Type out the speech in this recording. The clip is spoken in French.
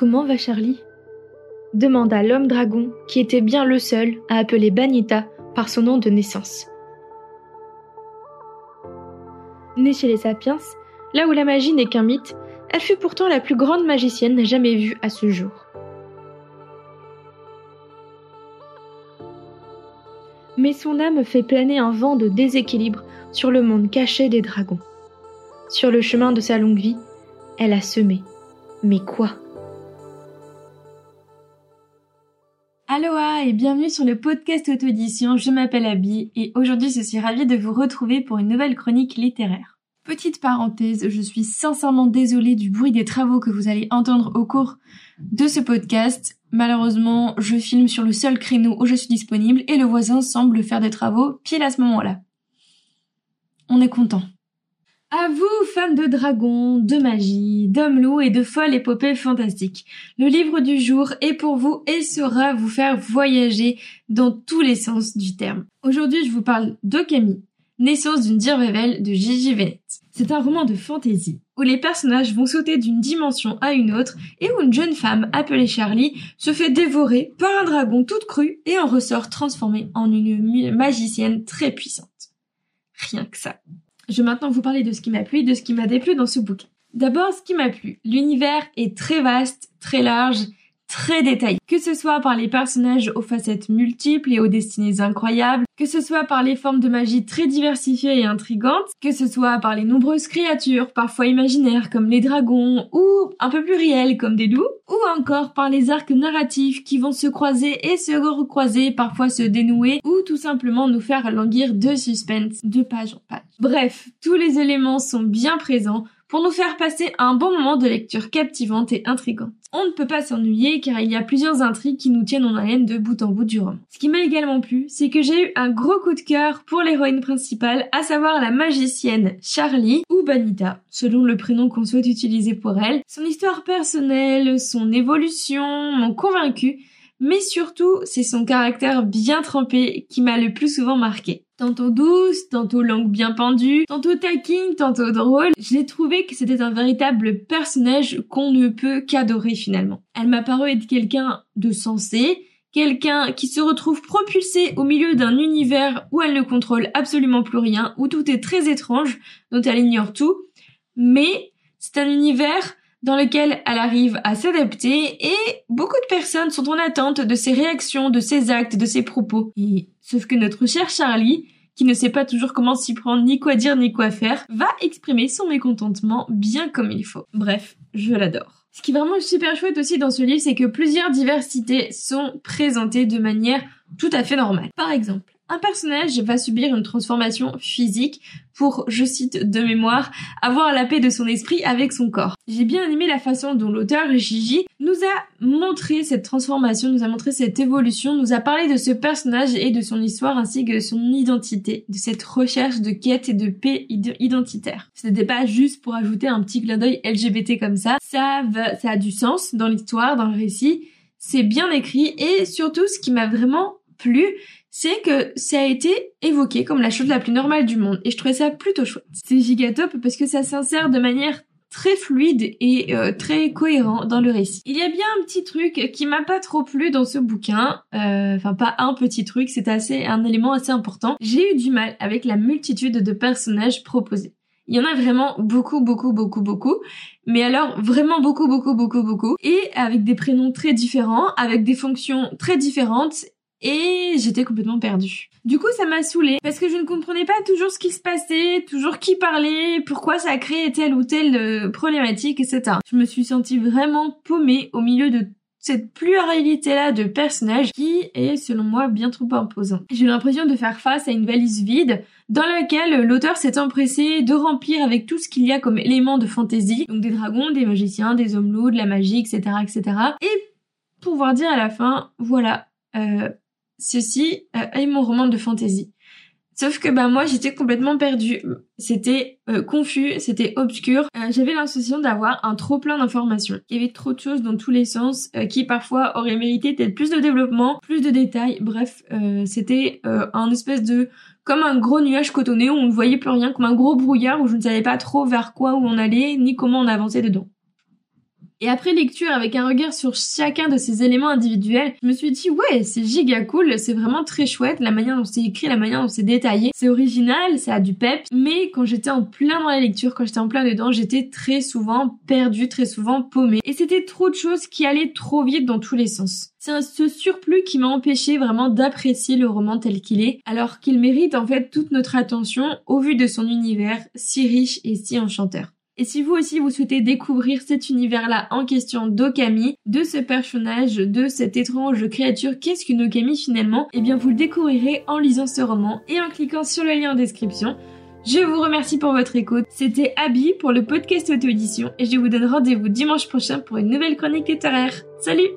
Comment va Charlie? demanda l'homme dragon, qui était bien le seul à appeler Banita par son nom de naissance. Née chez les sapiens, là où la magie n'est qu'un mythe, elle fut pourtant la plus grande magicienne jamais vue à ce jour. Mais son âme fait planer un vent de déséquilibre sur le monde caché des dragons. Sur le chemin de sa longue vie, elle a semé. Mais quoi? Aloha et bienvenue sur le podcast auto-édition, je m'appelle Abby et aujourd'hui je suis ravie de vous retrouver pour une nouvelle chronique littéraire. Petite parenthèse, je suis sincèrement désolée du bruit des travaux que vous allez entendre au cours de ce podcast. Malheureusement, je filme sur le seul créneau où je suis disponible et le voisin semble faire des travaux pile à ce moment-là. On est content. À vous, fans de dragons, de magie, d'hommes loups et de folles épopées fantastiques. Le livre du jour est pour vous et saura vous faire voyager dans tous les sens du terme. Aujourd'hui, je vous parle d'Okami, naissance d'une Révèle de Gigi Venet. C'est un roman de fantasy où les personnages vont sauter d'une dimension à une autre et où une jeune femme appelée Charlie se fait dévorer par un dragon toute crue et en ressort transformée en une magicienne très puissante. Rien que ça. Je vais maintenant vous parler de ce qui m'a plu et de ce qui m'a déplu dans ce bouquin. D'abord, ce qui m'a plu. L'univers est très vaste, très large, très détaillé. Que ce soit par les personnages aux facettes multiples et aux destinées incroyables, que ce soit par les formes de magie très diversifiées et intrigantes, que ce soit par les nombreuses créatures, parfois imaginaires comme les dragons, ou un peu plus réelles comme des loups, ou encore par les arcs narratifs qui vont se croiser et se recroiser, parfois se dénouer, ou tout simplement nous faire languir de suspense de page en page. Bref, tous les éléments sont bien présents pour nous faire passer un bon moment de lecture captivante et intrigante. On ne peut pas s'ennuyer car il y a plusieurs intrigues qui nous tiennent en haleine de bout en bout du roman. Ce qui m'a également plu, c'est que j'ai eu un gros coup de cœur pour l'héroïne principale, à savoir la magicienne Charlie ou Banita, selon le prénom qu'on souhaite utiliser pour elle. Son histoire personnelle, son évolution m'ont convaincu mais surtout c'est son caractère bien trempé qui m'a le plus souvent marqué. Tantôt douce, tantôt langue bien pendue, tantôt taquine, tantôt drôle, j'ai trouvé que c'était un véritable personnage qu'on ne peut qu'adorer finalement. Elle m'a paru être quelqu'un de sensé, quelqu'un qui se retrouve propulsé au milieu d'un univers où elle ne contrôle absolument plus rien, où tout est très étrange, dont elle ignore tout, mais c'est un univers dans lequel elle arrive à s'adapter et beaucoup de personnes sont en attente de ses réactions, de ses actes, de ses propos. Et, sauf que notre cher Charlie, qui ne sait pas toujours comment s'y prendre, ni quoi dire, ni quoi faire, va exprimer son mécontentement bien comme il faut. Bref, je l'adore. Ce qui est vraiment super chouette aussi dans ce livre, c'est que plusieurs diversités sont présentées de manière tout à fait normale. Par exemple, un personnage va subir une transformation physique pour, je cite de mémoire, avoir la paix de son esprit avec son corps. J'ai bien aimé la façon dont l'auteur Gigi nous a montré cette transformation, nous a montré cette évolution, nous a parlé de ce personnage et de son histoire ainsi que de son identité, de cette recherche de quête et de paix identitaire. Ce n'était pas juste pour ajouter un petit clin d'œil LGBT comme ça, ça, ça a du sens dans l'histoire, dans le récit, c'est bien écrit et surtout ce qui m'a vraiment plu, c'est que ça a été évoqué comme la chose la plus normale du monde et je trouvais ça plutôt chouette. C'est gigatop parce que ça s'insère de manière très fluide et euh, très cohérent dans le récit. Il y a bien un petit truc qui m'a pas trop plu dans ce bouquin, euh, enfin pas un petit truc, c'est assez un élément assez important. J'ai eu du mal avec la multitude de personnages proposés. Il y en a vraiment beaucoup, beaucoup, beaucoup, beaucoup. Mais alors vraiment beaucoup, beaucoup, beaucoup, beaucoup. Et avec des prénoms très différents, avec des fonctions très différentes et j'étais complètement perdue. Du coup, ça m'a saoulée parce que je ne comprenais pas toujours ce qui se passait, toujours qui parlait, pourquoi ça créait telle ou telle euh, problématique, etc. Je me suis sentie vraiment paumée au milieu de cette pluralité-là de personnages qui est, selon moi, bien trop imposant. J'ai l'impression de faire face à une valise vide dans laquelle l'auteur s'est empressé de remplir avec tout ce qu'il y a comme éléments de fantaisie, donc des dragons, des magiciens, des hommes de la magie, etc., etc. Et pouvoir dire à la fin, voilà, euh, ceci euh, est mon roman de fantasy. Sauf que bah moi j'étais complètement perdue, c'était euh, confus, c'était obscur. Euh, j'avais l'impression d'avoir un trop plein d'informations. Il y avait trop de choses dans tous les sens qui parfois auraient mérité peut-être plus de développement, plus de détails. Bref, c'était un espèce de comme un gros nuage cotonné où on ne voyait plus rien, comme un gros brouillard où je ne savais pas trop vers quoi où on allait ni comment on avançait dedans. Et après lecture, avec un regard sur chacun de ces éléments individuels, je me suis dit ouais, c'est giga cool, c'est vraiment très chouette, la manière dont c'est écrit, la manière dont c'est détaillé, c'est original, ça a du pep, mais quand j'étais en plein dans la lecture, quand j'étais en plein dedans, j'étais très souvent perdue, très souvent paumée. Et c'était trop de choses qui allaient trop vite dans tous les sens. C'est ce surplus qui m'a empêché vraiment d'apprécier le roman tel qu'il est, alors qu'il mérite en fait toute notre attention au vu de son univers si riche et si enchanteur. Et si vous aussi vous souhaitez découvrir cet univers-là en question d'Okami, de ce personnage, de cette étrange créature, qu'est-ce qu'une Okami finalement Eh bien vous le découvrirez en lisant ce roman et en cliquant sur le lien en description. Je vous remercie pour votre écoute. C'était Abby pour le podcast auto-édition et je vous donne rendez-vous dimanche prochain pour une nouvelle chronique littéraire. Salut